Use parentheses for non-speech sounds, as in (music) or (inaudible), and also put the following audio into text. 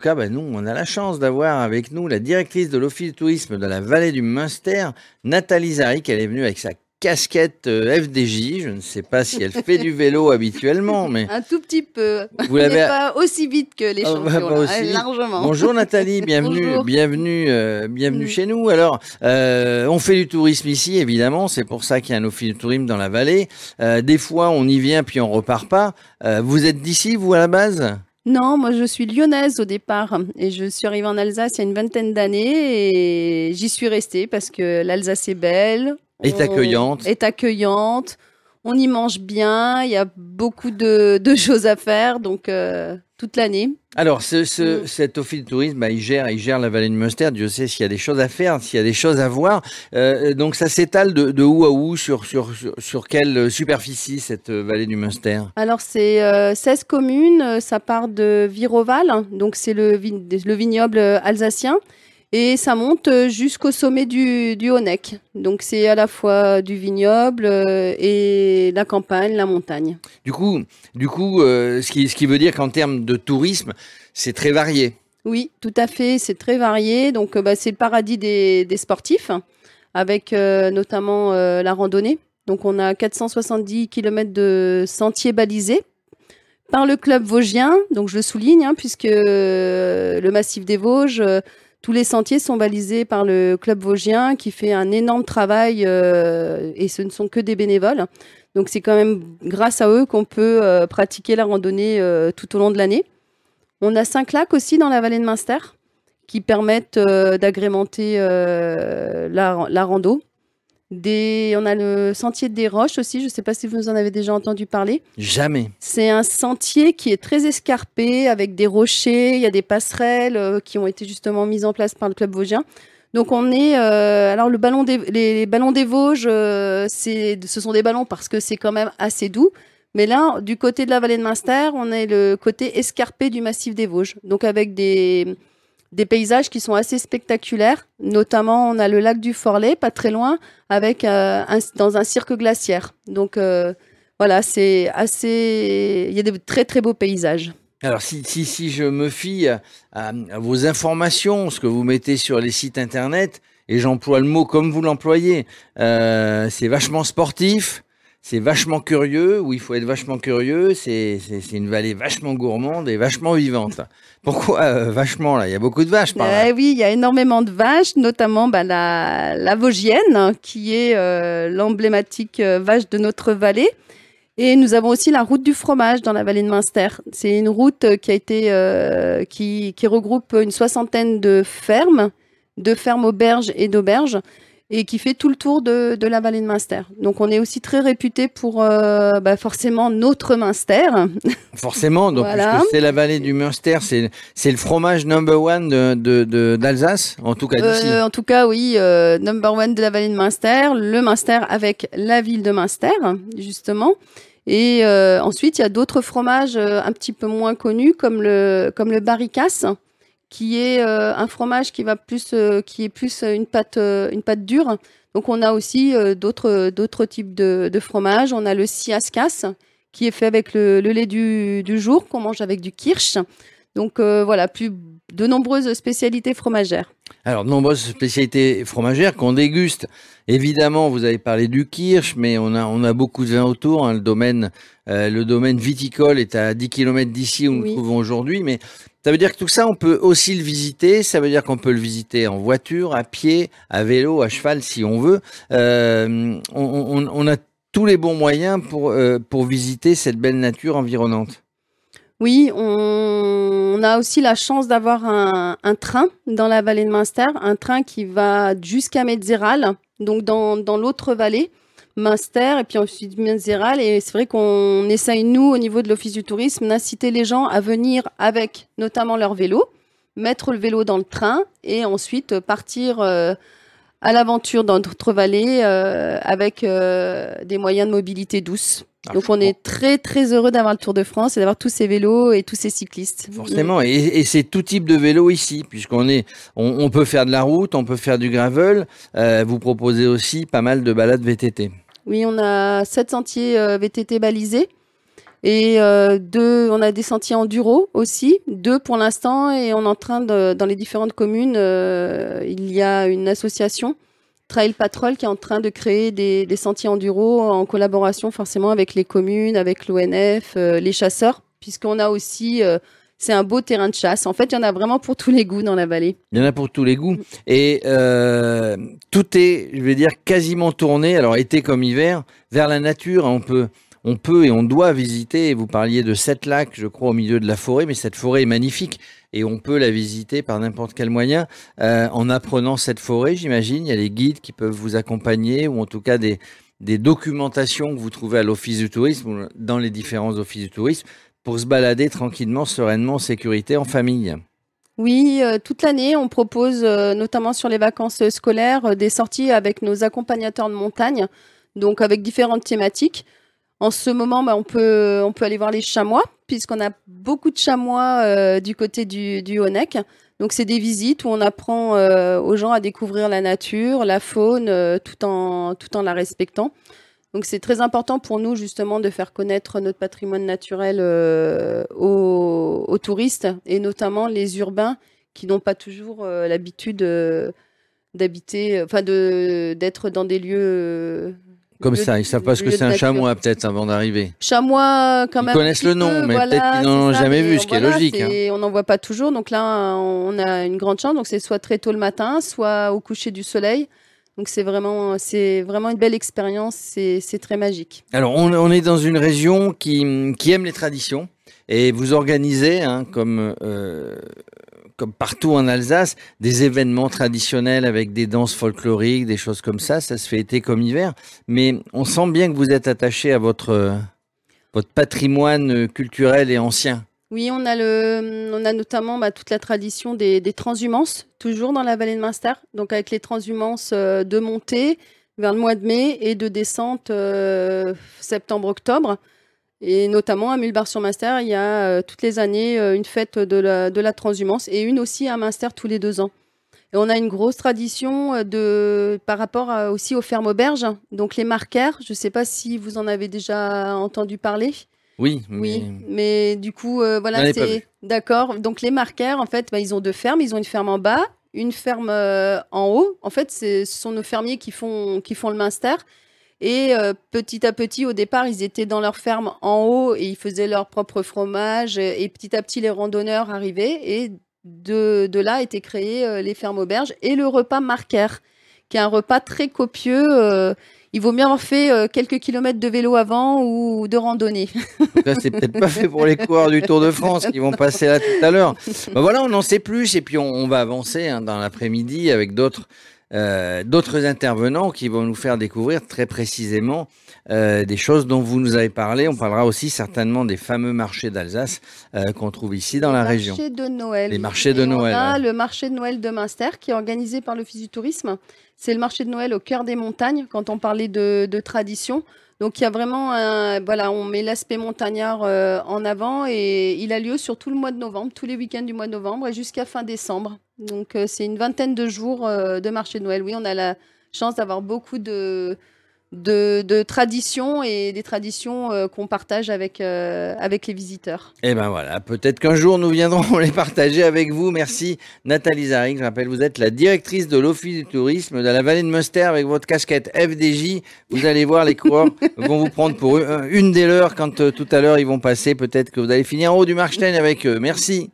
En tout cas, bah, nous, on a la chance d'avoir avec nous la directrice de l'Office de tourisme de la vallée du Munster, Nathalie Zaric. Elle est venue avec sa casquette euh, FDJ. Je ne sais pas si elle fait du vélo (laughs) habituellement, mais Un tout petit peu. vous l'avez. pas aussi vite que les Ah, champions, bah, pas là, aussi. largement. Bonjour Nathalie, (laughs) bienvenue, Bonjour. bienvenue, euh, bienvenue Mm. chez nous. Alors, euh, on fait du tourisme ici, évidemment. C'est pour ça qu'il y a un office de tourisme dans la vallée. Euh, des fois, on y vient puis on repart pas. Vous êtes d'ici, vous à la base? Non, moi je suis lyonnaise au départ et je suis arrivée en Alsace il y a une vingtaine d'années et j'y suis restée parce que l'Alsace est belle. Est accueillante. Est accueillante. On y mange bien, il y a beaucoup de, de choses à faire, donc euh, toute l'année. Alors, ce, ce- Mm. cet office de tourisme, bah, il gère, il gère la vallée de Munster. Dieu sait s'il y a des choses à faire, s'il y a des choses à voir. Euh, donc, ça s'étale de, de où à où sur, sur, sur, sur quelle superficie cette euh, vallée du Munster? Alors c'est euh, 16 communes, euh, ça part de Viroval, donc c'est le, vignoble alsacien, et ça monte euh, jusqu'au sommet du, du Honeck. Donc c'est à la fois du vignoble euh, et la campagne, la montagne. Du coup, du coup, euh, ce qui, ce qui veut dire qu'en termes de tourisme, c'est très varié. Oui, tout à fait, c'est très varié. Donc euh, bah, c'est le paradis des, des sportifs, avec euh, notamment euh, la randonnée. Donc on a 470 km de sentiers balisés par le club vosgien. Donc je le souligne, hein, puisque euh, le massif des Vosges, euh, tous les sentiers sont balisés par le club vosgien qui fait un énorme travail euh, et ce ne sont que des bénévoles. Donc c'est quand même grâce à eux qu'on peut euh, pratiquer la randonnée euh, tout au long de l'année. On a cinq lacs aussi dans la vallée de Munster qui permettent d'agrémenter la, la rando. Des, on a le sentier des roches aussi, je ne sais pas si vous en avez déjà entendu parler. Jamais. C'est un sentier qui est très escarpé avec des rochers, il y a des passerelles euh, qui ont été justement mises en place par le club vosgien. Donc on est euh, alors le ballon des les, ballons des Vosges, euh, c'est ce sont des ballons parce que c'est quand même assez doux. Mais là, du côté de la vallée de Munster, on est le côté escarpé du massif des Vosges. Donc avec des des paysages qui sont assez spectaculaires. Notamment, on a le lac du Forlet, pas très loin, avec euh, dans un cirque glaciaire. Donc euh, voilà, c'est assez. Il y a des très très beaux paysages. Alors, si, si, je me fie à vos informations, ce que vous mettez sur les sites internet, et j'emploie le mot comme vous l'employez, euh, c'est vachement sportif, c'est vachement curieux, où il faut être vachement curieux, c'est une vallée vachement gourmande et vachement vivante. (laughs) Pourquoi euh, vachement là? Il y a beaucoup de vaches par. Eh oui, il y a énormément de vaches, notamment bah, la, la Vosgienne, qui est euh, l'emblématique euh, vache de notre vallée. Et nous avons aussi la route du fromage dans la vallée de Munster. C'est une route qui a été qui regroupe une soixantaine de fermes, de fermes auberges et d'auberges, et qui fait tout le tour de, de la vallée de Munster. Donc on est aussi très réputé pour euh, bah, forcément notre Munster. (laughs) Forcément, donc Voilà. puisque c'est la vallée du Munster, c'est c'est le fromage number one de de- de- d'Alsace, en tout cas d'ici. Euh, en tout cas, oui, euh, number one de la vallée de Munster, le Munster avec la ville de Munster, justement. Et euh, ensuite, il y a d'autres fromages un petit peu moins connus, comme le, comme le barricasse, qui est euh, un fromage qui va plus, euh, qui est plus une pâte, euh, une pâte dure. Donc, on a aussi euh, d'autres, d'autres types de, de fromages. On a le siaskas, qui est fait avec le, le lait du, du jour, qu'on mange avec du kirsch. Donc, euh, voilà, plus de nombreuses spécialités fromagères. Alors, de nombreuses spécialités fromagères qu'on déguste. Évidemment, vous avez parlé du kirsch, mais on a, on a beaucoup de vins autour. hein. Le, domaine, euh, le domaine viticole est à 10 km d'ici où nous nous trouvons aujourd'hui. Mais ça veut dire que tout ça, on peut aussi le visiter. Ça veut dire qu'on peut le visiter en voiture, à pied, à vélo, à cheval, si on veut. Euh, on, on- on a tous les bons moyens pour, euh, pour visiter cette belle nature environnante. Oui, on, on a aussi la chance d'avoir un, train dans la vallée de Munster, un train qui va jusqu'à Metzeral, donc dans, dans l'autre vallée, Munster, et puis ensuite Metzeral. Et c'est vrai qu'on essaye, nous, au niveau de l'Office du tourisme, d'inciter les gens à venir avec notamment leur vélo, mettre le vélo dans le train et ensuite partir euh, à l'aventure dans d'autres vallées euh, avec euh, des moyens de mobilité douce. Ah, Donc on est très très heureux d'avoir le Tour de France et d'avoir tous ces vélos et tous ces cyclistes. Forcément, et, et c'est tout type de vélo ici, puisqu'on est, on, on peut faire de la route, on peut faire du gravel. Euh, vous proposez aussi pas mal de balades VTT. Oui, on a sept sentiers euh, VTT balisés Et euh, deux, on a des sentiers enduro aussi, deux pour l'instant, et on est en train de, dans les différentes communes, euh, il y a une association Trail Patrol qui est en train de créer des, des sentiers enduro en collaboration forcément avec les communes, avec l'ONF, euh, les chasseurs, puisqu'on a aussi c'est un beau terrain de chasse. En fait, il y en a vraiment pour tous les goûts dans la vallée. Il y en a pour tous les goûts. Et euh, tout est, je vais dire, quasiment tourné, alors été comme hiver, vers la nature. On peut, on peut et on doit visiter. Vous parliez de sept lacs, je crois, au milieu de la forêt, mais cette forêt est magnifique et on peut la visiter par n'importe quel moyen euh, en apprenant cette forêt, j'imagine. Il y a les guides qui peuvent vous accompagner ou en tout cas des, documentations que vous trouvez à l'Office du tourisme ou dans les différents offices du tourisme pour se balader tranquillement, sereinement, en sécurité, en famille. Oui, euh, toute l'année, on propose, euh, notamment sur les vacances scolaires, des sorties avec nos accompagnateurs de montagne, donc avec différentes thématiques. En ce moment, bah, on, peut, aller voir les chamois, puisqu'on a beaucoup de chamois euh, du côté du, du Honeck. Donc, c'est des visites où on apprend euh, aux gens à découvrir la nature, la faune, euh, tout, en, la respectant. Donc, c'est très important pour nous, justement, de faire connaître notre patrimoine naturel aux, touristes, et notamment les urbains qui n'ont pas toujours l'habitude d'habiter, enfin, d'être dans des lieux Comme ça, ils savent pas ce que c'est un chamois peut-être avant d'arriver. Chamois, quand Ils même. connaissent un le nom, peu, mais voilà, peut-être qu'ils n'en ont jamais mais vu, ce qui est voilà, logique, hein. c'est- On n'en voit pas toujours. Donc là, on a une grande chance. Donc c'est soit très tôt le matin, soit au coucher du soleil. Donc c'est vraiment, c'est vraiment une belle expérience. C'est c'est très magique. Alors, on, on est dans une région qui, qui aime les traditions et vous organisez, hein, comme, euh, comme partout en Alsace, des événements traditionnels avec des danses folkloriques, des choses comme ça. Ça se fait été comme hiver. Mais on sent bien que vous êtes attaché à votre, euh, votre patrimoine culturel et ancien. Oui, on a le, on a notamment bah, toute la tradition des, des transhumances, toujours dans la vallée de Munster. Donc avec les transhumances euh, de montée vers le mois de mai et de descente euh, septembre-octobre. Et notamment à Mulbar-sur-Munster, il y a euh, toutes les années euh, une fête de la, de la transhumance et une aussi à Munster tous les deux ans. Et on a une grosse tradition euh, de, par rapport à- aussi aux fermes auberges. Donc les marquaires, je ne sais pas si vous en avez déjà entendu parler. Oui, Oui, mais- mais du coup, euh, voilà, c'est d'accord. Donc les marquaires, en fait, bah, ils ont deux fermes. Ils ont une ferme en bas, une ferme euh, en haut. En fait, ce sont nos fermiers qui font qui font le Munster. Et euh, petit à petit, au départ, ils étaient dans leur ferme en haut et ils faisaient leur propre fromage. Et petit à petit, les randonneurs arrivaient et de, là étaient créées euh, les fermes auberges et le repas marquaire, qui est un repas très copieux. euh, il vaut mieux avoir fait quelques kilomètres de vélo avant ou de randonnée. (laughs) Ça, c'est peut-être pas fait pour les coureurs du Tour de France qui vont passer là tout à l'heure. Ben voilà, on en sait plus et puis on, on va avancer hein, dans l'après-midi avec d'autres euh, d'autres intervenants qui vont nous faire découvrir très précisément euh, des choses dont vous nous avez parlé. On parlera aussi certainement des fameux marchés d'Alsace euh, qu'on trouve ici dans la Les région. marchés de Noël. Les marchés de Noël, On a ouais. le marché de Noël de Münster qui est organisé par l'Office du tourisme. C'est le marché de Noël au cœur des montagnes quand on parlait de, tradition. Donc il y a vraiment un, voilà, on met l'aspect montagnard euh, en avant et il a lieu sur tout le mois de novembre, tous les week-ends du mois de novembre et jusqu'à fin décembre. Donc euh, c'est une vingtaine de jours euh, de marché de Noël. Oui, on a la chance d'avoir beaucoup de, de, de traditions et des traditions euh, qu'on partage avec, euh, avec les visiteurs. Et ben voilà, peut-être qu'un jour nous viendrons (laughs) les partager avec vous. Merci Nathalie Zarig. Je rappelle, vous êtes la directrice de l'Office du tourisme de la vallée de Munster avec votre casquette FDJ. Vous allez voir, les coureurs (laughs) vont vous prendre pour une une des leurs quand euh, tout à l'heure ils vont passer. Peut-être que vous allez finir en haut du Markstein avec eux. Merci.